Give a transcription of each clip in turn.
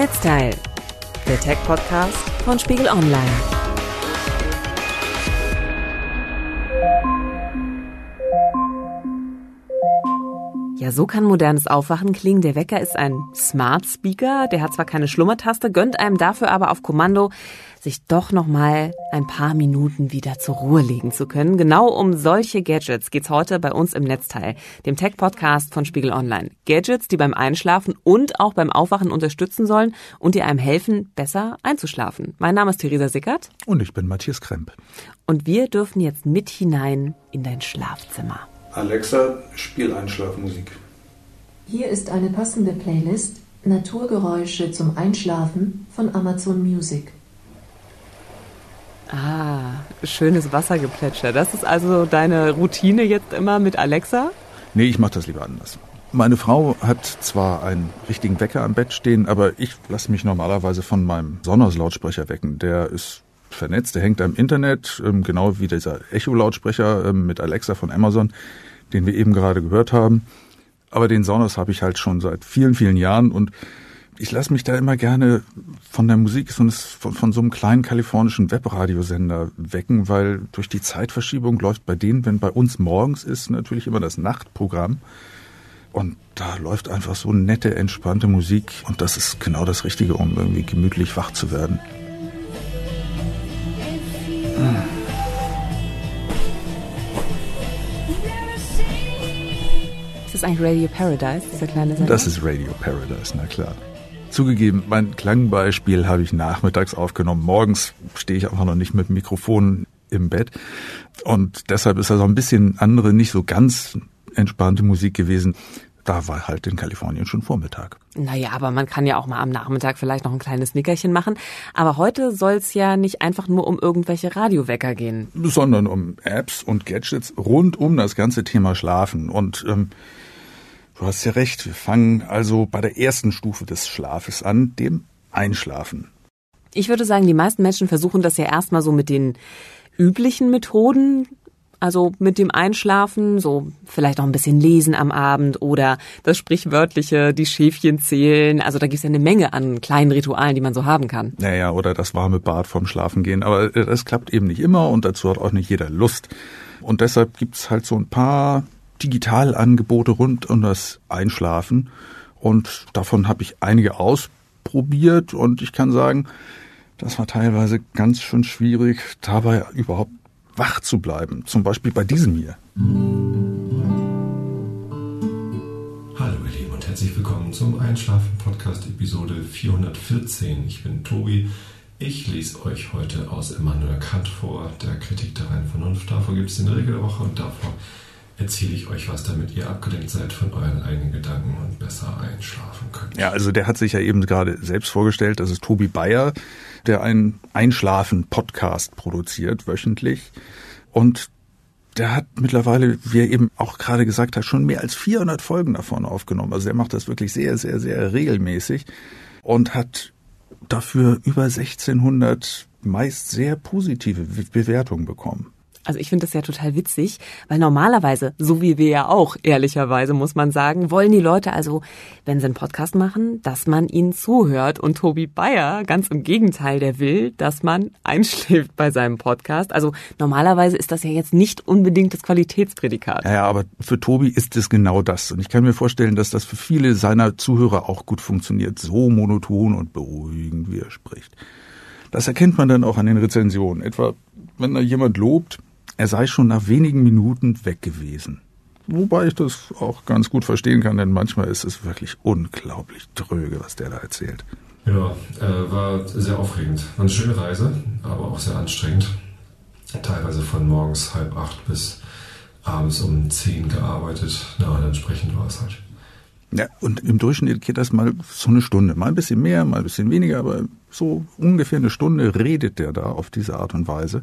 Netzteil, der Tech-Podcast von Spiegel Online. Ja, so kann modernes Aufwachen klingen. Der Wecker ist ein Smart Speaker. Der hat zwar keine Schlummertaste, gönnt einem dafür aber auf Kommando, sich doch noch mal ein paar Minuten wieder zur Ruhe legen zu können. Genau um solche Gadgets geht's heute bei uns im Netzteil, dem Tech-Podcast von Spiegel Online. Gadgets, die beim Einschlafen und auch beim Aufwachen unterstützen sollen und die einem helfen, besser einzuschlafen. Mein Name ist Theresa Sickert. Und ich bin Matthias Kremp. Und wir dürfen jetzt mit hinein in dein Schlafzimmer. Alexa, spiel Einschlafmusik. Hier ist eine passende Playlist Naturgeräusche zum Einschlafen von Amazon Music. Ah, schönes Wassergeplätscher. Das ist also deine Routine jetzt immer mit Alexa? Nee, ich mache das lieber anders. Meine Frau hat zwar einen richtigen Wecker am Bett stehen, aber ich lasse mich normalerweise von meinem Sonos-Lautsprecher wecken. Der ist vernetzt, der hängt am Internet, ähm, genau wie dieser Echo-Lautsprecher ähm, mit Alexa von Amazon, den wir eben gerade gehört haben. Aber den Sonos habe ich halt schon seit vielen, vielen Jahren und ich lasse mich da immer gerne von der Musik von, von so einem kleinen kalifornischen Webradiosender wecken, weil durch die Zeitverschiebung läuft bei denen, wenn bei uns morgens ist, natürlich immer das Nachtprogramm. Und da läuft einfach so nette, entspannte Musik. Und das ist genau das Richtige, um irgendwie gemütlich wach zu werden. Ist das eigentlich Radio Paradise, dieser kleine Sender? Das ist Radio Paradise, na klar. Zugegeben, mein Klangbeispiel habe ich nachmittags aufgenommen. Morgens stehe ich einfach noch nicht mit Mikrofon im Bett. Und deshalb ist das auch ein bisschen andere, nicht so ganz entspannte Musik gewesen. Da war halt in Kalifornien schon Vormittag. Naja, aber man kann ja auch mal am Nachmittag vielleicht noch ein kleines Nickerchen machen. Aber heute soll es ja nicht einfach nur um irgendwelche Radiowecker gehen. Sondern um Apps und Gadgets rund um das ganze Thema Schlafen. Und ähm, du hast ja recht, wir fangen also bei der ersten Stufe des Schlafes an, dem Einschlafen. Ich würde sagen, die meisten Menschen versuchen das ja erstmal so mit den üblichen Methoden, also mit dem Einschlafen, so vielleicht auch ein bisschen lesen am Abend oder das sprichwörtliche, die Schäfchen zählen. Also da gibt es ja eine Menge an kleinen Ritualen, die man so haben kann. Naja, oder das warme Bad vorm Schlafengehen. Aber äh, das klappt eben nicht immer und dazu hat auch nicht jeder Lust. Und deshalb gibt's halt so ein paar Digitalangebote rund um das Einschlafen. Und davon habe ich einige ausprobiert und ich kann sagen, das war teilweise ganz schön schwierig, dabei überhaupt wach zu bleiben. Zum Beispiel bei diesem hier. Hallo ihr Lieben und herzlich willkommen zum Einschlafen-Podcast Episode 414. Ich bin Tobi. Ich lese euch heute aus Immanuel Kant vor, der Kritik der reinen Vernunft. Davor gibt es den Regel der Woche und davor erzähle ich euch was, damit ihr abgelenkt seid von euren eigenen Gedanken und besser einschlafen könnt. Ja, also der hat sich ja eben gerade selbst vorgestellt. Das ist Tobi Bayer, der einen Einschlafen-Podcast produziert wöchentlich. Und der hat mittlerweile, wie er eben auch gerade gesagt hat, schon mehr als 400 Folgen davon aufgenommen. Also er macht das wirklich sehr, sehr, sehr regelmäßig und hat dafür über 1600 meist sehr positive Bewertungen bekommen. Also ich finde das ja total witzig, weil normalerweise, so wie wir ja auch, ehrlicherweise muss man sagen, wollen die Leute also, wenn sie einen Podcast machen, dass man ihnen zuhört. Und Tobi Bayer, ganz im Gegenteil, der will, dass man einschläft bei seinem Podcast. Also normalerweise ist das ja jetzt nicht unbedingt das Qualitätsprädikat. Ja, aber für Tobi ist es genau das. Und ich kann mir vorstellen, dass das für viele seiner Zuhörer auch gut funktioniert. So monoton und beruhigend, wie er spricht. Das erkennt man dann auch an den Rezensionen. Etwa, wenn da jemand lobt, er sei schon nach wenigen Minuten weg gewesen. Wobei ich das auch ganz gut verstehen kann, denn manchmal ist es wirklich unglaublich dröge, was der da erzählt. Ja, äh, war sehr aufregend. War eine schöne Reise, aber auch sehr anstrengend. Teilweise von morgens halb acht bis abends um zehn gearbeitet. Na, und entsprechend war es halt. Ja, und im Durchschnitt geht das mal so eine Stunde. Mal ein bisschen mehr, mal ein bisschen weniger, aber so ungefähr eine Stunde redet der da auf diese Art und Weise.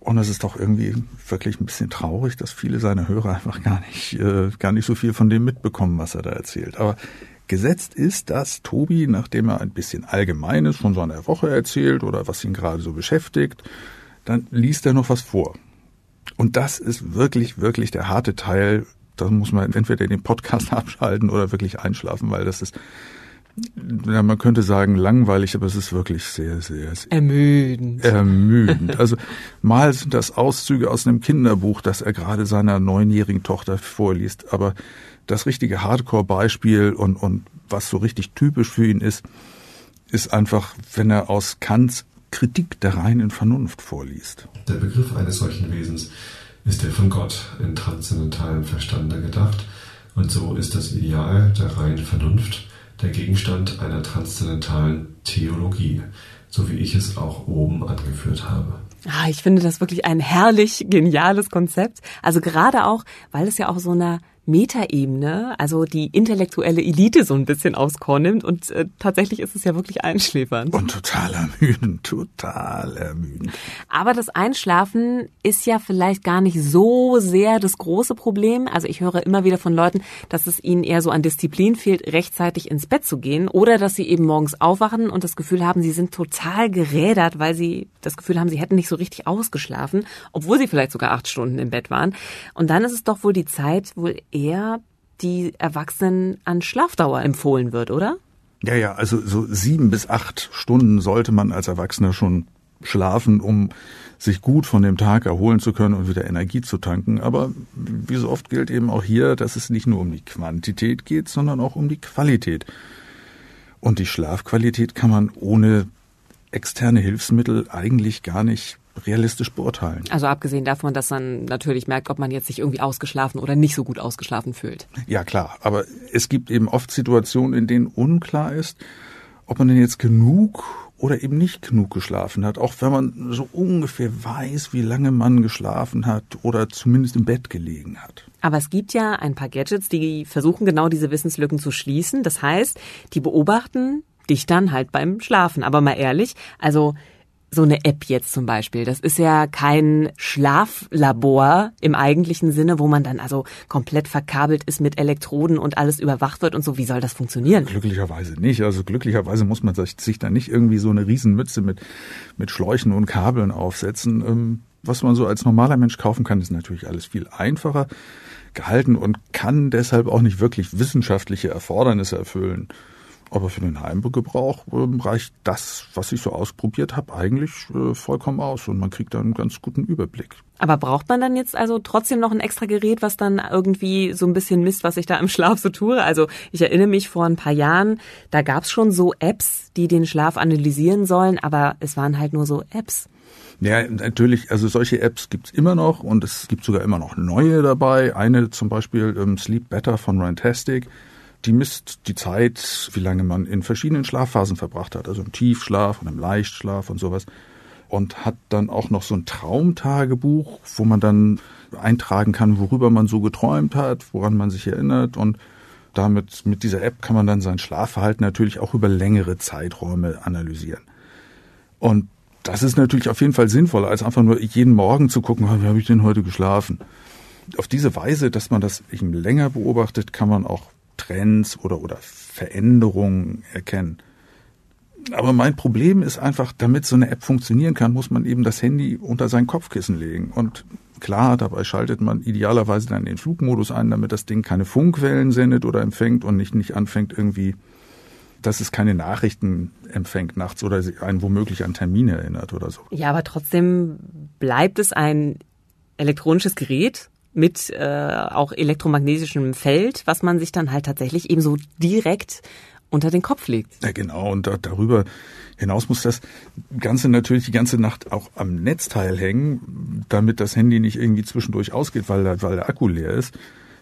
Und es ist doch irgendwie wirklich ein bisschen traurig, dass viele seiner Hörer einfach gar nicht, äh, gar nicht so viel von dem mitbekommen, was er da erzählt. Aber gesetzt ist, dass Tobi, nachdem er ein bisschen Allgemeines von seiner Woche erzählt oder was ihn gerade so beschäftigt, dann liest er noch was vor. Und das ist wirklich, wirklich der harte Teil. Da muss man entweder den Podcast abschalten oder wirklich einschlafen, weil das ist ja, man könnte sagen langweilig, aber es ist wirklich sehr, sehr, sehr ermüdend. Ermüdend. Also mal sind das Auszüge aus einem Kinderbuch, das er gerade seiner neunjährigen Tochter vorliest, aber das richtige Hardcore-Beispiel und, und was so richtig typisch für ihn ist, ist einfach, wenn er aus Kants Kritik der reinen Vernunft vorliest. Der Begriff eines solchen Wesens ist der von Gott in transzendentalem Verstande gedacht, und so ist das Ideal der reinen Vernunft der Gegenstand einer transzendentalen Theologie, so wie ich es auch oben angeführt habe. Ah, ich finde das wirklich ein herrlich geniales Konzept. Also gerade auch, weil es ja auch so einer Metaebene, also die intellektuelle Elite so ein bisschen auskornimmt und äh, tatsächlich ist es ja wirklich einschläfernd. Und total ermüdend, total ermüdend. Aber das Einschlafen ist ja vielleicht gar nicht so sehr das große Problem. Also ich höre immer wieder von Leuten, dass es ihnen eher so an Disziplin fehlt, rechtzeitig ins Bett zu gehen oder dass sie eben morgens aufwachen und das Gefühl haben, sie sind total gerädert, weil sie das Gefühl haben, sie hätten nicht so richtig ausgeschlafen, obwohl sie vielleicht sogar acht Stunden im Bett waren. Und dann ist es doch wohl die Zeit, wohl eher die Erwachsenen an Schlafdauer empfohlen wird, oder? Ja, ja, also so sieben bis acht Stunden sollte man als Erwachsener schon schlafen, um sich gut von dem Tag erholen zu können und wieder Energie zu tanken. Aber wie so oft gilt eben auch hier, dass es nicht nur um die Quantität geht, sondern auch um die Qualität. Und die Schlafqualität kann man ohne externe Hilfsmittel eigentlich gar nicht realistisch beurteilen. Also abgesehen davon, dass man natürlich merkt, ob man jetzt sich irgendwie ausgeschlafen oder nicht so gut ausgeschlafen fühlt. Ja klar, aber es gibt eben oft Situationen, in denen unklar ist, ob man denn jetzt genug oder eben nicht genug geschlafen hat, auch wenn man so ungefähr weiß, wie lange man geschlafen hat oder zumindest im Bett gelegen hat. Aber es gibt ja ein paar Gadgets, die versuchen genau diese Wissenslücken zu schließen. Das heißt, die beobachten dich dann halt beim Schlafen. Aber mal ehrlich, also so eine App jetzt zum Beispiel, das ist ja kein Schlaflabor im eigentlichen Sinne, wo man dann also komplett verkabelt ist mit Elektroden und alles überwacht wird und so. Wie soll das funktionieren? Glücklicherweise nicht. Also glücklicherweise muss man sich, da nicht irgendwie so eine Riesenmütze mit, mit Schläuchen und Kabeln aufsetzen. Ähm, was man so als normaler Mensch kaufen kann, ist natürlich alles viel einfacher gehalten und kann deshalb auch nicht wirklich wissenschaftliche Erfordernisse erfüllen. Aber für den Heimgebrauch äh, reicht das, was ich so ausprobiert habe, eigentlich äh, vollkommen aus und man kriegt dann einen ganz guten Überblick. Aber braucht man dann jetzt also trotzdem noch ein extra Gerät, was dann irgendwie so ein bisschen misst, was ich da im Schlaf so tue? Also ich erinnere mich vor ein paar Jahren, da gab's schon so Apps, die den Schlaf analysieren sollen, aber es waren halt nur so Apps. Ja, natürlich, also solche Apps gibt's immer noch und es gibt sogar immer noch neue dabei. Eine zum Beispiel ähm, Sleep Better von Rantastic die misst die Zeit, wie lange man in verschiedenen Schlafphasen verbracht hat, also im Tiefschlaf und im Leichtschlaf und sowas. Und hat dann auch noch so ein Traumtagebuch, wo man dann eintragen kann, worüber man so geträumt hat, woran man sich erinnert. Und damit, mit dieser App kann man dann sein Schlafverhalten natürlich auch über längere Zeiträume analysieren. Und das ist natürlich auf jeden Fall sinnvoller, als einfach nur jeden Morgen zu gucken, wie habe ich denn heute geschlafen. Auf diese Weise, dass man das eben länger beobachtet, kann man auch Trends oder, oder Veränderungen erkennen. Aber mein Problem ist einfach, damit so eine App funktionieren kann, muss man eben das Handy unter sein Kopfkissen legen. Und klar, dabei schaltet man idealerweise dann den Flugmodus ein, damit das Ding keine Funkwellen sendet oder empfängt und nicht, nicht anfängt irgendwie, dass es keine Nachrichten empfängt nachts oder einen womöglich an Termine erinnert oder so. Ja, aber trotzdem bleibt es ein elektronisches Gerät mit äh, auch elektromagnetischem Feld, was man sich dann halt tatsächlich eben so direkt unter den Kopf legt. Ja, genau. Und da, darüber hinaus muss das Ganze natürlich die ganze Nacht auch am Netzteil hängen, damit das Handy nicht irgendwie zwischendurch ausgeht, weil, weil der Akku leer ist.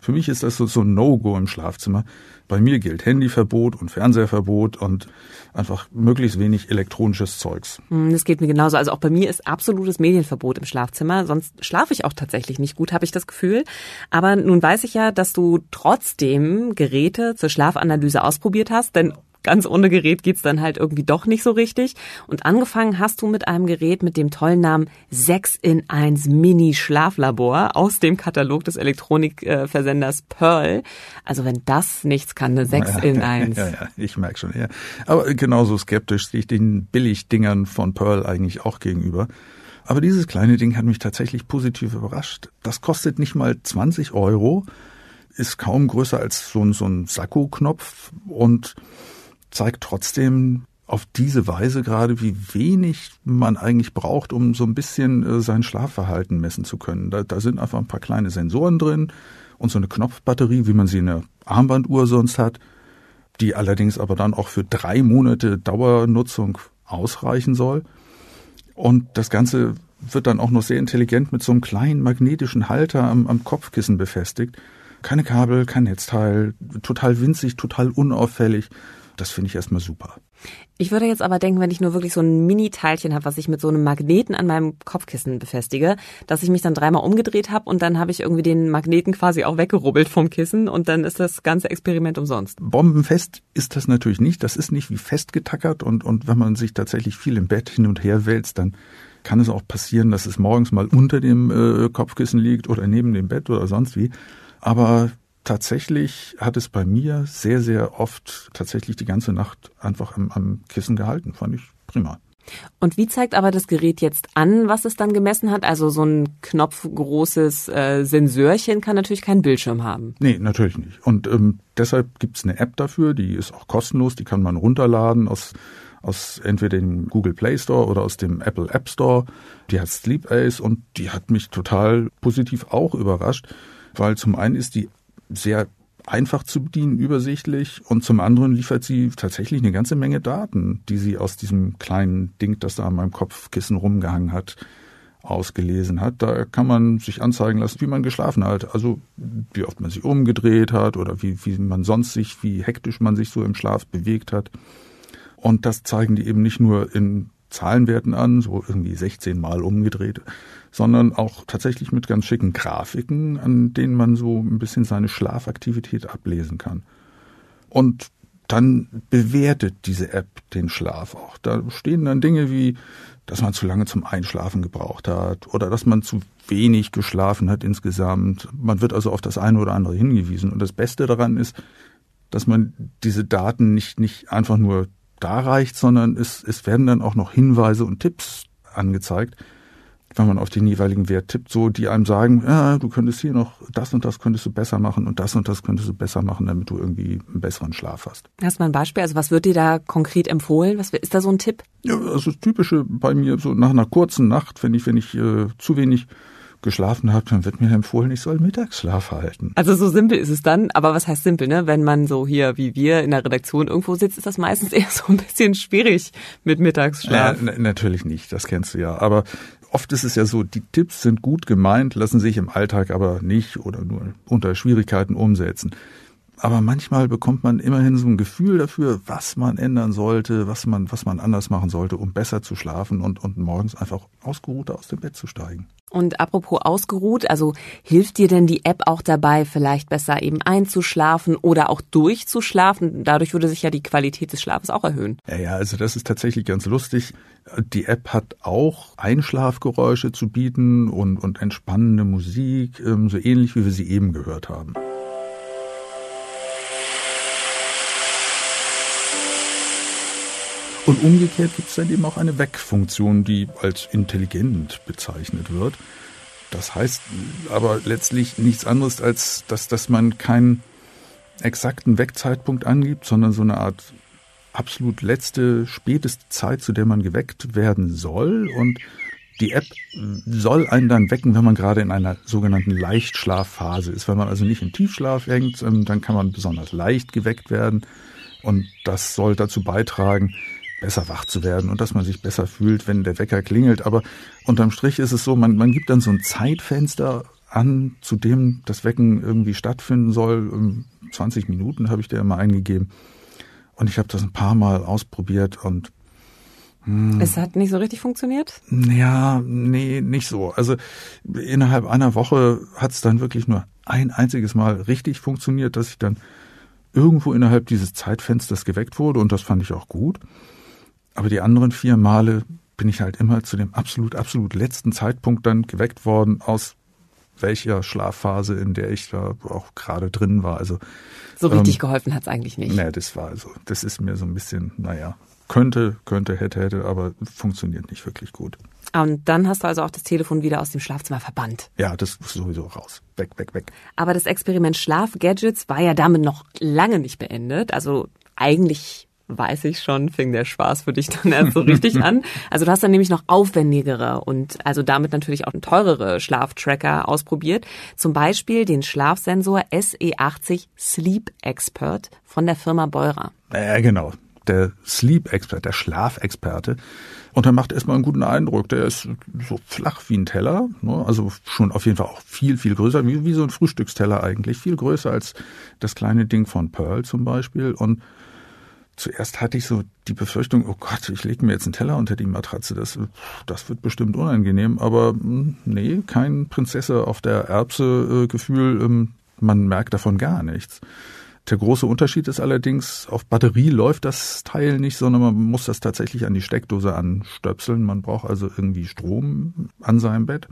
Für mich ist das so, so ein No-Go im Schlafzimmer. Bei mir gilt Handyverbot und Fernseherverbot und einfach möglichst wenig elektronisches Zeugs. Hm, das geht mir genauso. Also auch bei mir ist absolutes Medienverbot im Schlafzimmer. Sonst schlafe ich auch tatsächlich nicht gut, habe ich das Gefühl. Aber nun weiß ich ja, dass du trotzdem Geräte zur Schlafanalyse ausprobiert hast, denn ganz ohne Gerät geht's dann halt irgendwie doch nicht so richtig. Und angefangen hast du mit einem Gerät mit dem tollen Namen 6 in 1 Mini Schlaflabor aus dem Katalog des Elektronikversenders Pearl. Also wenn das nichts kann, eine 6 ja, in 1. Ja, ja, ich merke schon, ja. Aber genauso skeptisch stehe ich den Billigdingern von Pearl eigentlich auch gegenüber. Aber dieses kleine Ding hat mich tatsächlich positiv überrascht. Das kostet nicht mal 20 Euro, ist kaum größer als so ein, so ein Sakko-Knopf und zeigt trotzdem auf diese Weise gerade, wie wenig man eigentlich braucht, um so ein bisschen äh, sein Schlafverhalten messen zu können. Da, da sind einfach ein paar kleine Sensoren drin und so eine Knopfbatterie, wie man sie in der Armbanduhr sonst hat, die allerdings aber dann auch für drei Monate Dauernutzung ausreichen soll. Und das Ganze wird dann auch noch sehr intelligent mit so einem kleinen magnetischen Halter am, am Kopfkissen befestigt. Keine Kabel, kein Netzteil, total winzig, total unauffällig. Das finde ich erstmal super. Ich würde jetzt aber denken, wenn ich nur wirklich so ein Mini-Teilchen habe, was ich mit so einem Magneten an meinem Kopfkissen befestige, dass ich mich dann dreimal umgedreht habe und dann habe ich irgendwie den Magneten quasi auch weggerubbelt vom Kissen und dann ist das ganze Experiment umsonst. Bombenfest ist das natürlich nicht. Das ist nicht wie festgetackert und, und wenn man sich tatsächlich viel im Bett hin und her wälzt, dann kann es auch passieren, dass es morgens mal unter dem äh, Kopfkissen liegt oder neben dem Bett oder sonst wie. Aber tatsächlich hat es bei mir sehr, sehr oft tatsächlich die ganze Nacht einfach am, am Kissen gehalten. Fand ich prima. Und wie zeigt aber das Gerät jetzt an, was es dann gemessen hat? Also so ein knopfgroßes äh, Sensorchen kann natürlich keinen Bildschirm haben. Nee, natürlich nicht. Und ähm, deshalb gibt's eine App dafür, die ist auch kostenlos, die kann man runterladen aus, aus entweder dem Google Play Store oder aus dem Apple App Store. Die hat Sleep Ace und die hat mich total positiv auch überrascht, weil zum einen ist die sehr einfach zu bedienen, übersichtlich und zum anderen liefert sie tatsächlich eine ganze Menge Daten, die sie aus diesem kleinen Ding, das da an meinem Kopfkissen rumgehangen hat, ausgelesen hat. Da kann man sich anzeigen lassen, wie man geschlafen hat. Also wie oft man sich umgedreht hat oder wie, wie man sonst sich, wie hektisch man sich so im Schlaf bewegt hat. Und das zeigen die eben nicht nur in Zahlenwerten an, so irgendwie 16 Mal umgedreht, sondern auch tatsächlich mit ganz schicken Grafiken, an denen man so ein bisschen seine Schlafaktivität ablesen kann. Und dann bewertet diese App den Schlaf auch. Da stehen dann Dinge wie, dass man zu lange zum Einschlafen gebraucht hat oder dass man zu wenig geschlafen hat insgesamt. Man wird also auf das eine oder andere hingewiesen. Und das Beste daran ist, dass man diese Daten nicht, nicht einfach nur da reicht, sondern es, es werden dann auch noch Hinweise und Tipps angezeigt, wenn man auf den jeweiligen Wert tippt, so die einem sagen, ja, du könntest hier noch das und das könntest du besser machen und das und das könntest du besser machen, damit du irgendwie einen besseren Schlaf hast. Hast du mal ein Beispiel? Also was wird dir da konkret empfohlen? Was ist da so ein Tipp? Ja, also das Typische bei mir, so nach einer kurzen Nacht, wenn ich, wenn ich äh, zu wenig geschlafen habe, dann wird mir empfohlen, ich soll Mittagsschlaf halten. Also so simpel ist es dann, aber was heißt simpel, ne? Wenn man so hier wie wir in der Redaktion irgendwo sitzt, ist das meistens eher so ein bisschen schwierig mit Mittagsschlaf. Ja, natürlich nicht, das kennst du ja. Aber oft ist es ja so, die Tipps sind gut gemeint, lassen sich im Alltag aber nicht oder nur unter Schwierigkeiten umsetzen. Aber manchmal bekommt man immerhin so ein Gefühl dafür, was man ändern sollte, was man, was man anders machen sollte, um besser zu schlafen und, und morgens einfach ausgeruhter aus dem Bett zu steigen. Und apropos ausgeruht, also hilft dir denn die App auch dabei, vielleicht besser eben einzuschlafen oder auch durchzuschlafen? Dadurch würde sich ja die Qualität des Schlafes auch erhöhen. Ja, ja, also das ist tatsächlich ganz lustig. Die App hat auch Einschlafgeräusche zu bieten und, und entspannende Musik, ähm, so ähnlich wie wir sie eben gehört haben. Und umgekehrt gibt es dann eben auch eine Weckfunktion, die als intelligent bezeichnet wird. Das heißt aber letztlich nichts anderes, als dass, dass man keinen exakten Weckzeitpunkt angibt, sondern so eine Art absolut letzte, späteste Zeit, zu der man geweckt werden soll. Und die App soll einen dann wecken, wenn man gerade in einer sogenannten Leichtschlafphase ist. Wenn man also nicht im Tiefschlaf hängt, ähm, dann kann man besonders leicht geweckt werden. Und das soll dazu beitragen, besser wach zu werden und dass man sich besser fühlt, wenn der Wecker klingelt. Aber unterm Strich ist es so, man, man gibt dann so ein Zeitfenster an, zu dem das Wecken irgendwie stattfinden soll. 20 Minuten habe ich dir immer eingegeben. Und ich habe das ein paar Mal ausprobiert und hm, es hat nicht so richtig funktioniert? Ja, nee, nicht so. Also innerhalb einer Woche hat es dann wirklich nur ein einziges Mal richtig funktioniert, dass ich dann irgendwo innerhalb dieses Zeitfensters geweckt wurde und das fand ich auch gut. Aber die anderen vier Male bin ich halt immer zu dem absolut, absolut letzten Zeitpunkt dann geweckt worden, aus welcher Schlafphase, in der ich da auch gerade drin war. Also so richtig ähm, geholfen hat's eigentlich nicht. Nee, das war also, das ist mir so ein bisschen, naja, könnte, könnte, hätte, hätte, aber funktioniert nicht wirklich gut. Und dann hast du also auch das Telefon wieder aus dem Schlafzimmer verbannt. Ja, das ist sowieso raus. Weg, weg, weg. Aber das Experiment Schlafgadgets war ja damit noch lange nicht beendet. Also eigentlich weiß ich schon, fing der Spaß für dich dann erst so richtig an. Also du hast dann nämlich noch aufwendigere und also damit natürlich auch teurere Schlaftracker ausprobiert. Zum Beispiel den Schlafsensor SE80 Sleep Expert von der Firma Beurer. Ja, genau. Der Sleep Expert, der Schlafexperte. Und er macht erstmal einen guten Eindruck. Der ist so flach wie ein Teller, ne? also schon auf jeden Fall auch viel, viel größer, wie, wie so ein Frühstücksteller eigentlich. Viel größer als das kleine Ding von Pearl zum Beispiel. Und zuerst hatte ich so die Befürchtung, oh Gott, ich lege mir jetzt einen Teller unter die Matratze, das, das wird bestimmt unangenehm. Aber hm, nee, kein Prinzesse auf der Erbse äh, ähm, man merkt davon gar nichts. Der große Unterschied ist allerdings, auf Batterie läuft das Teil nicht, sondern man muss das tatsächlich an die Steckdose anstöpseln. Man braucht also irgendwie Strom an seinem Bett.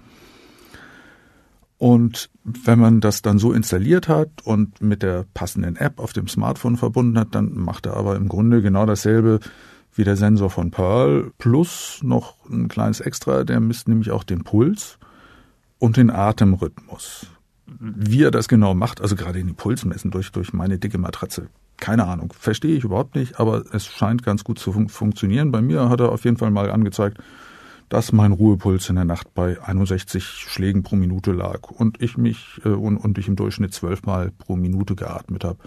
Und wenn man das dann so installiert hat und mit der passenden App auf dem Smartphone verbunden hat, dann macht er aber im Grunde genau dasselbe wie der Sensor von Pearl plus noch ein kleines Extra, der misst nämlich auch den Puls und den Atemrhythmus. Wie er das genau macht, also gerade in die Pulsmessen durch, durch meine dicke Matratze, keine Ahnung, verstehe ich überhaupt nicht, aber es scheint ganz gut zu fun funktionieren. Bei mir hat er auf jeden Fall mal angezeigt, dass mein Ruhepuls in der Nacht bei 61 Schlägen pro Minute lag und ich mich äh, und, und ich im Durchschnitt zwölfmal pro Minute geatmet habe.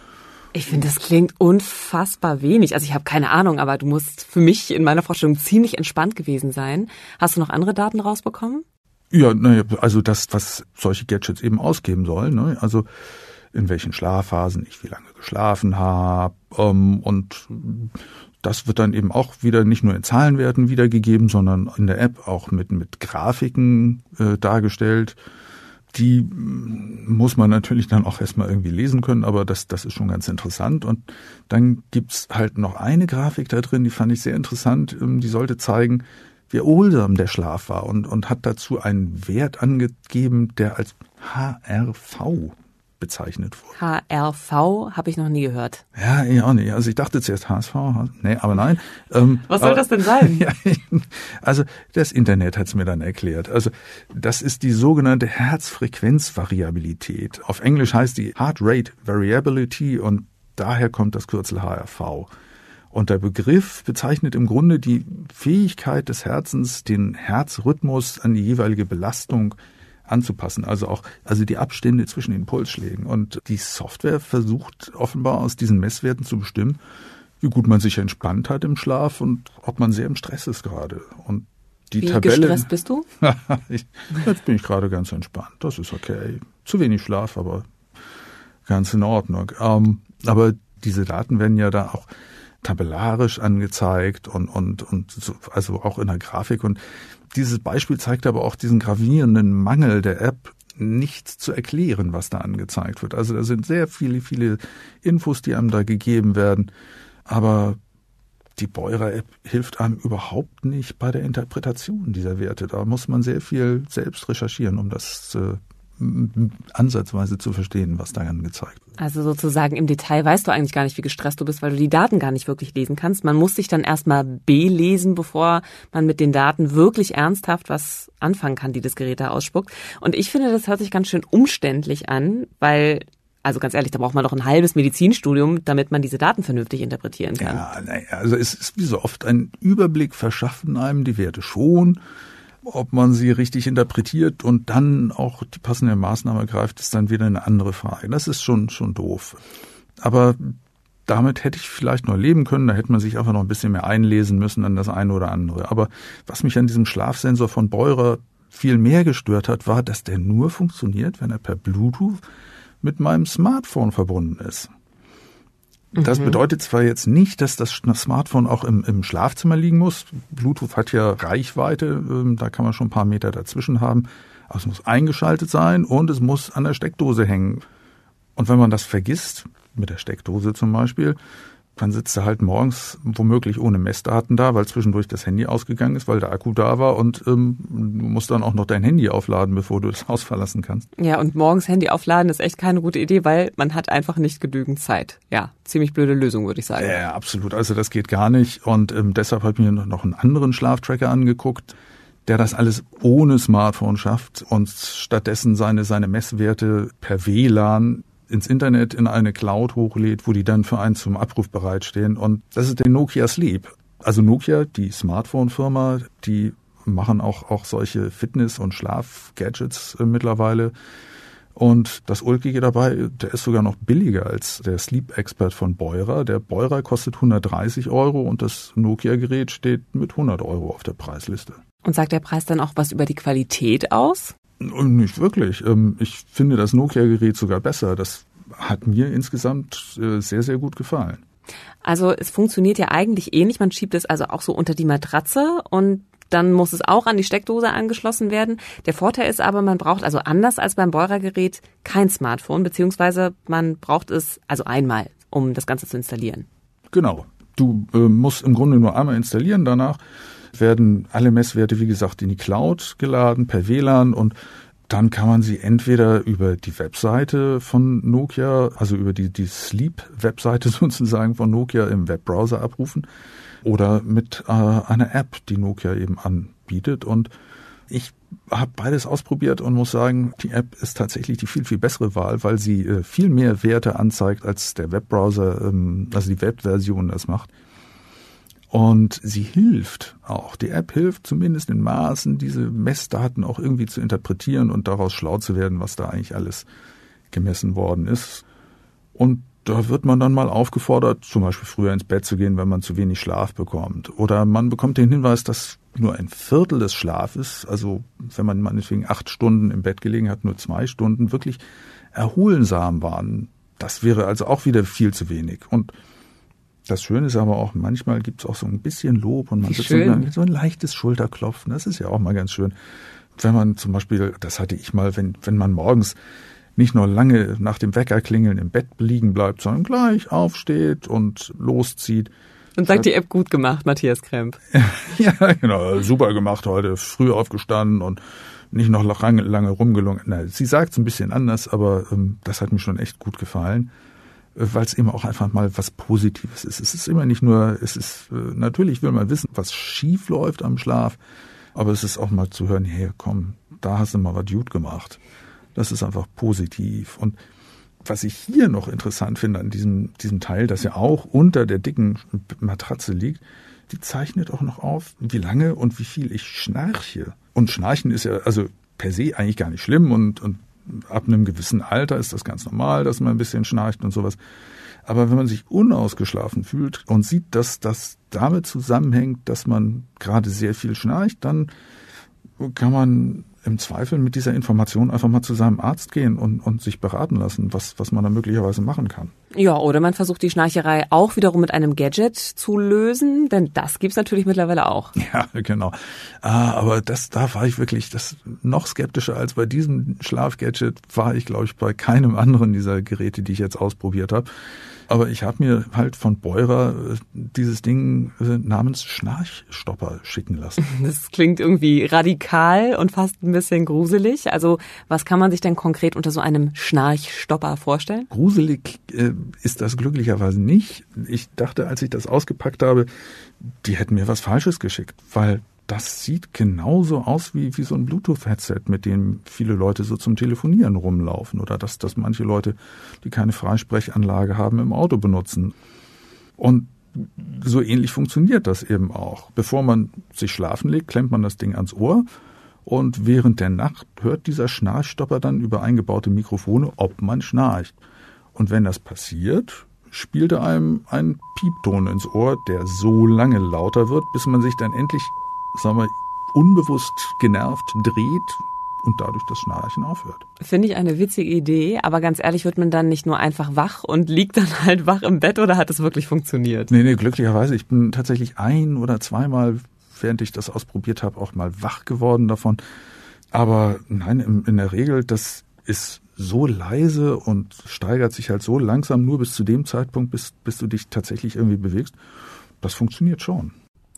Ich finde, das klingt unfassbar wenig. Also ich habe keine Ahnung, aber du musst für mich in meiner Vorstellung ziemlich entspannt gewesen sein. Hast du noch andere Daten rausbekommen? Ja, naja, also das, was solche Gadgets eben ausgeben sollen. Ne? Also in welchen Schlafphasen ich wie lange geschlafen habe ähm, und das wird dann eben auch wieder nicht nur in Zahlenwerten wiedergegeben, sondern in der App auch mit, mit Grafiken äh, dargestellt. Die mm, muss man natürlich dann auch erstmal irgendwie lesen können, aber das, das ist schon ganz interessant. Und dann gibt's halt noch eine Grafik da drin, die fand ich sehr interessant. Ähm, die sollte zeigen, wie erholsam der Schlaf war und, und hat dazu einen Wert angegeben, der als HRV bezeichnet wurde. HRV habe ich noch nie gehört. Ja, ich auch nicht. Also ich dachte zuerst HSV, nee, aber nein. Ähm, Was soll aber, das denn sein? ja, also das Internet hat es mir dann erklärt. Also das ist die sogenannte Herzfrequenzvariabilität. Auf Englisch heißt die Heart Rate Variability und daher kommt das Kürzel HRV. Und der Begriff bezeichnet im Grunde die Fähigkeit des Herzens, den Herzrhythmus an die jeweilige Belastung anzupassen, also auch also die Abstände zwischen den Pulsschlägen. Und die Software versucht offenbar aus diesen Messwerten zu bestimmen, wie gut man sich entspannt hat im Schlaf und ob man sehr im Stress ist gerade. Und die wie Tabelle. gestresst bist du? ich, jetzt bin ich gerade ganz entspannt. Das ist okay. Zu wenig Schlaf, aber ganz in Ordnung. Ähm, aber diese Daten werden ja da auch tabellarisch angezeigt und, und, und so, also auch in der Grafik. Und dieses Beispiel zeigt aber auch diesen gravierenden Mangel der App, nichts zu erklären, was da angezeigt wird. Also da sind sehr viele, viele Infos, die einem da gegeben werden. Aber die Beurer-App hilft einem überhaupt nicht bei der Interpretation dieser Werte. Da muss man sehr viel selbst recherchieren, um das äh, ansatzweise zu verstehen, was da angezeigt wird. Also sozusagen im Detail weißt du eigentlich gar nicht, wie gestresst du bist, weil du die Daten gar nicht wirklich lesen kannst. Man muss sich dann erstmal belesen, bevor man mit den Daten wirklich ernsthaft was anfangen kann, die das Gerät da ausspuckt. Und ich finde, das hört sich ganz schön umständlich an, weil also ganz ehrlich, da braucht man doch ein halbes Medizinstudium, damit man diese Daten vernünftig interpretieren kann. Ja, naja, also es ist wie so oft ein Überblick verschaffen einem die Werte schon. Ob man sie richtig interpretiert und dann auch die passende Maßnahme greift, ist dann wieder eine andere Frage. Das ist schon, schon doof. Aber damit hätte ich vielleicht noch leben können. Da hätte man sich einfach noch ein bisschen mehr einlesen müssen an das eine oder andere. Aber was mich an diesem Schlafsensor von Beurer viel mehr gestört hat, war, dass der nur funktioniert, wenn er per Bluetooth mit meinem Smartphone verbunden ist. Das mhm. bedeutet zwar jetzt nicht, dass das Smartphone auch im, im, Schlafzimmer liegen muss. Bluetooth hat ja Reichweite, ähm, da kann man schon ein paar Meter dazwischen haben. Aber es muss eingeschaltet sein und es muss an der Steckdose hängen. Und wenn man das vergisst, mit der Steckdose zum Beispiel, dann sitzt er halt morgens womöglich ohne Messdaten da, weil zwischendurch das Handy ausgegangen ist, weil der Akku da war und ähm, du musst dann auch noch dein Handy aufladen, bevor du das Haus verlassen kannst. Ja, und morgens Handy aufladen ist echt keine gute Idee, weil man hat einfach nicht genügend Zeit. Ja, ziemlich blöde Lösung, würde ich sagen. Ja, absolut. Also das geht gar nicht. Und ähm, deshalb habe ich mir noch einen anderen Schlaftracker angeguckt, der das alles ohne Smartphone schafft und stattdessen seine, seine Messwerte per WLAN ins Internet in eine Cloud hochlädt, wo die dann für einen zum Abruf bereitstehen. Und das ist der Nokia Sleep. Also Nokia, die Smartphone-Firma, die machen auch, auch solche Fitness- und Schlaf-Gadgets äh, mittlerweile. Und das Ulkige dabei, der ist sogar noch billiger als der Sleep Expert von Beurer. Der Beurer kostet 130 Euro und das Nokia-Gerät steht mit 100 Euro auf der Preisliste. Und sagt der Preis dann auch was über die Qualität aus? Nicht wirklich. Ähm, ich finde das Nokia-Gerät sogar besser. Das hat mir insgesamt äh, sehr, sehr gut gefallen. Also es funktioniert ja eigentlich ähnlich. Man schiebt es also auch so unter die Matratze und dann muss es auch an die Steckdose angeschlossen werden. Der Vorteil ist aber, man braucht also anders als beim Beurer-Gerät kein Smartphone, beziehungsweise man braucht es also einmal, um das Ganze zu installieren. Genau. Du äh, musst im Grunde nur einmal installieren. Danach werden alle Messwerte, wie gesagt, in die Cloud geladen per WLAN und dann kann man sie entweder über die Webseite von Nokia, also über die, die Sleep-Webseite sozusagen von Nokia im Webbrowser abrufen oder mit äh, einer App, die Nokia eben anbietet. Und ich habe beides ausprobiert und muss sagen, die App ist tatsächlich die viel, viel bessere Wahl, weil sie äh, viel mehr Werte anzeigt, als der Webbrowser, ähm, also die Webversion das macht. Und sie hilft auch. Die App hilft zumindest in Maßen, diese Messdaten auch irgendwie zu interpretieren und daraus schlau zu werden, was da eigentlich alles gemessen worden ist. Und da wird man dann mal aufgefordert, zum Beispiel früher ins Bett zu gehen, wenn man zu wenig Schlaf bekommt. Oder man bekommt den Hinweis, dass nur ein Viertel des Schlafes, also wenn man meinetwegen acht Stunden im Bett gelegen hat, nur zwei Stunden wirklich erholensam waren. Das wäre also auch wieder viel zu wenig. Und das Schöne ist aber auch, manchmal gibt es auch so ein bisschen Lob und man wird so, so ein leichtes Schulterklopfen. Das ist ja auch mal ganz schön. Wenn man zum Beispiel, das hatte ich mal, wenn, wenn man morgens nicht nur lange nach dem Weckerklingeln im Bett liegen bleibt, sondern gleich aufsteht und loszieht. Und sagt die App gut gemacht, Matthias Kremp. ja, genau, super gemacht heute, früh aufgestanden und nicht noch lange, lange rumgelungen. Na, sie sagt es ein bisschen anders, aber ähm, das hat mir schon echt gut gefallen, weil es eben auch einfach mal was Positives ist. Es ist immer nicht nur, es ist, äh, natürlich will man wissen, was schief läuft am Schlaf, aber es ist auch mal zu hören, hey, komm, da hast du mal was gut gemacht. Das ist einfach positiv. Und was ich hier noch interessant finde an diesem, diesem Teil, das ja auch unter der dicken Matratze liegt, die zeichnet auch noch auf, wie lange und wie viel ich schnarche. Und Schnarchen ist ja also per se eigentlich gar nicht schlimm und, und ab einem gewissen Alter ist das ganz normal, dass man ein bisschen schnarcht und sowas. Aber wenn man sich unausgeschlafen fühlt und sieht, dass das damit zusammenhängt, dass man gerade sehr viel schnarcht, dann kann man im Zweifel mit dieser Information einfach mal zu seinem Arzt gehen und, und sich beraten lassen, was, was man da möglicherweise machen kann. Ja, oder man versucht die Schnarcherei auch wiederum mit einem Gadget zu lösen, denn das gibt's natürlich mittlerweile auch. Ja, genau. Ah, aber das, da war ich wirklich das noch skeptischer als bei diesem Schlafgadget war ich, glaube ich, bei keinem anderen dieser Geräte, die ich jetzt ausprobiert habe. Aber ich habe mir halt von Beurer äh, dieses Ding äh, namens Schnarchstopper schicken lassen. Das klingt irgendwie radikal und fast ein bisschen gruselig. Also was kann man sich denn konkret unter so einem Schnarchstopper vorstellen? Gruselig äh, ist das glücklicherweise nicht. Ich dachte, als ich das ausgepackt habe, die hätten mir was Falsches geschickt, weil das sieht genauso aus wie, wie so ein Bluetooth-Headset, mit dem viele Leute so zum Telefonieren rumlaufen oder dass, dass manche Leute, die keine Freisprechanlage haben, im Auto benutzen. Und so ähnlich funktioniert das eben auch. Bevor man sich schlafen legt, klemmt man das Ding ans Ohr und während der Nacht hört dieser Schnarchstopper dann über eingebaute Mikrofone, ob man schnarcht. Und wenn das passiert, spielt er einem einen Piepton ins Ohr, der so lange lauter wird, bis man sich dann endlich sagen wir, unbewusst genervt dreht und dadurch das Schnarchen aufhört. Finde ich eine witzige Idee, aber ganz ehrlich, wird man dann nicht nur einfach wach und liegt dann halt wach im Bett oder hat es wirklich funktioniert? Nee, nee, glücklicherweise. Ich bin tatsächlich ein oder zweimal, während ich das ausprobiert habe, auch mal wach geworden davon. Aber nein, in der Regel, das ist so leise und steigert sich halt so langsam nur bis zu dem Zeitpunkt, bis, bis du dich tatsächlich irgendwie bewegst. Das funktioniert schon.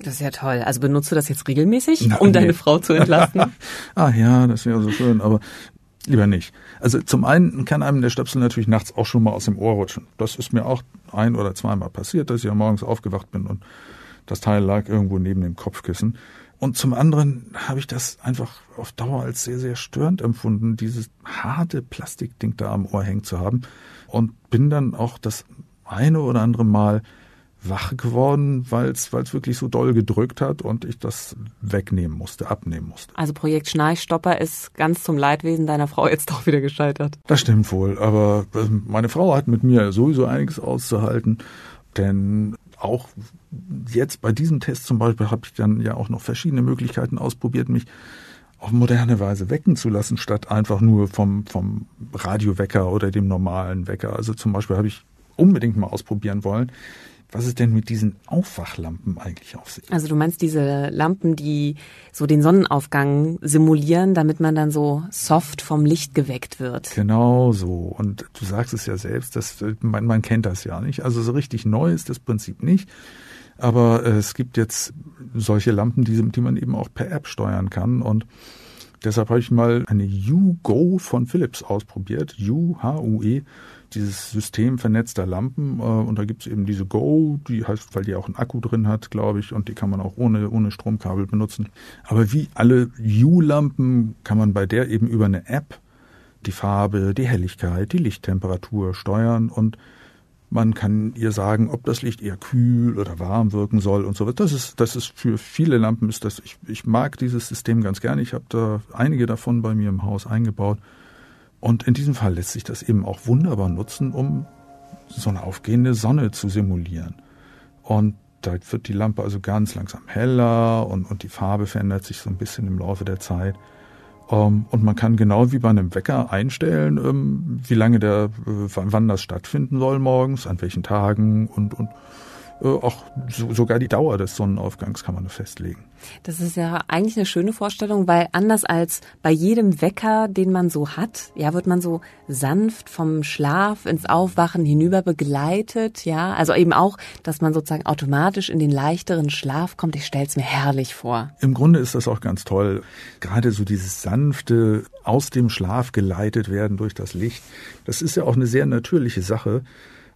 Das ist ja toll. Also benutzt du das jetzt regelmäßig, Na, um nee. deine Frau zu entlasten? ah ja, das wäre so schön, aber lieber nicht. Also zum einen kann einem der Stöpsel natürlich nachts auch schon mal aus dem Ohr rutschen. Das ist mir auch ein oder zweimal passiert, dass ich ja morgens aufgewacht bin und das Teil lag irgendwo neben dem Kopfkissen. Und zum anderen habe ich das einfach auf Dauer als sehr, sehr störend empfunden, dieses harte Plastikding da am Ohr hängen zu haben. und bin dann auch das eine oder andere Mal wach geworden, weil es wirklich so doll gedrückt hat und ich das wegnehmen musste, abnehmen musste. Also Projekt Schnarchstopper ist ganz zum Leidwesen deiner Frau jetzt doch wieder gescheitert. Das stimmt wohl, aber ähm, meine Frau hat mit mir sowieso einiges auszuhalten, denn auch jetzt bei diesem Test zum Beispiel habe ich dann ja auch noch verschiedene Möglichkeiten ausprobiert, mich auf moderne Weise wecken zu lassen, statt einfach nur vom, vom Radiowecker oder dem normalen Wecker. Also zum Beispiel habe ich unbedingt mal ausprobieren wollen, was ist denn mit diesen Aufwachlampen eigentlich auf sich? Also du meinst diese Lampen, die so den Sonnenaufgang simulieren, damit man dann so soft vom Licht geweckt wird. Genau so. Und du sagst es ja selbst, dass man, man kennt das ja nicht. Also so richtig neu ist das Prinzip nicht. Aber äh, es gibt jetzt solche Lampen, die, die man eben auch per App steuern kann. Und deshalb habe ich mal eine U-Go von Philips ausprobiert. U, H-U-E dieses System vernetzter Lampen äh, und da gibt es eben diese Go, die heißt, weil die auch einen Akku drin hat, glaube ich, und die kann man auch ohne, ohne Stromkabel benutzen. Aber wie alle U-Lampen kann man bei der eben über eine App die Farbe, die Helligkeit, die Lichttemperatur steuern und man kann ihr sagen, ob das Licht eher kühl oder warm wirken soll und so weiter. Das ist, das ist für viele Lampen ist das, ich, ich mag dieses System ganz gerne. Ich habe da einige davon bei mir im Haus eingebaut. Und in diesem Fall lässt sich das eben auch wunderbar nutzen, um so eine aufgehende Sonne zu simulieren. Und da wird die Lampe also ganz langsam heller und, und die Farbe verändert sich so ein bisschen im Laufe der Zeit. Ähm, und man kann genau wie bei einem Wecker einstellen, ähm, wie lange der, äh, wann das stattfinden soll morgens, an welchen Tagen und, und auch so, sogar die Dauer des Sonnenaufgangs kann man festlegen. Das ist ja eigentlich eine schöne Vorstellung, weil anders als bei jedem Wecker, den man so hat, ja, wird man so sanft vom Schlaf ins Aufwachen hinüber begleitet, ja, also eben auch, dass man sozusagen automatisch in den leichteren Schlaf kommt. Ich stelle es mir herrlich vor. Im Grunde ist das auch ganz toll. Gerade so dieses sanfte aus dem Schlaf geleitet werden durch das Licht. Das ist ja auch eine sehr natürliche Sache.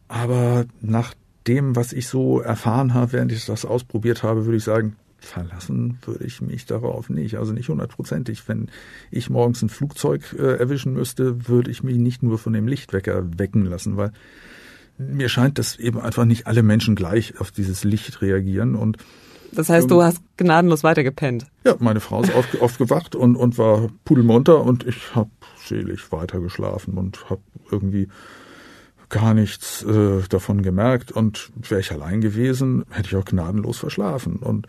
Aber nach dem, was ich so erfahren habe, während ich das ausprobiert habe, würde ich sagen, verlassen würde ich mich darauf nicht. Also nicht hundertprozentig. Wenn ich morgens ein Flugzeug äh, erwischen müsste, würde ich mich nicht nur von dem Lichtwecker wecken lassen, weil mir scheint, dass eben einfach nicht alle Menschen gleich auf dieses Licht reagieren und das heißt, du hast gnadenlos weitergepennt. Ja, meine Frau ist oft, aufgewacht und, und war pudelmunter und ich habe selig weitergeschlafen und habe irgendwie gar nichts äh, davon gemerkt und wäre ich allein gewesen, hätte ich auch gnadenlos verschlafen. Und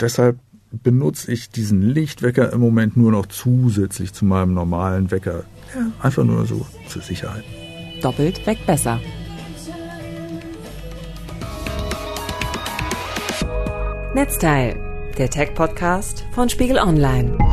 deshalb benutze ich diesen Lichtwecker im Moment nur noch zusätzlich zu meinem normalen Wecker. Ja, einfach nur so zur Sicherheit. Doppelt weg besser. Netzteil, der Tech-Podcast von Spiegel Online.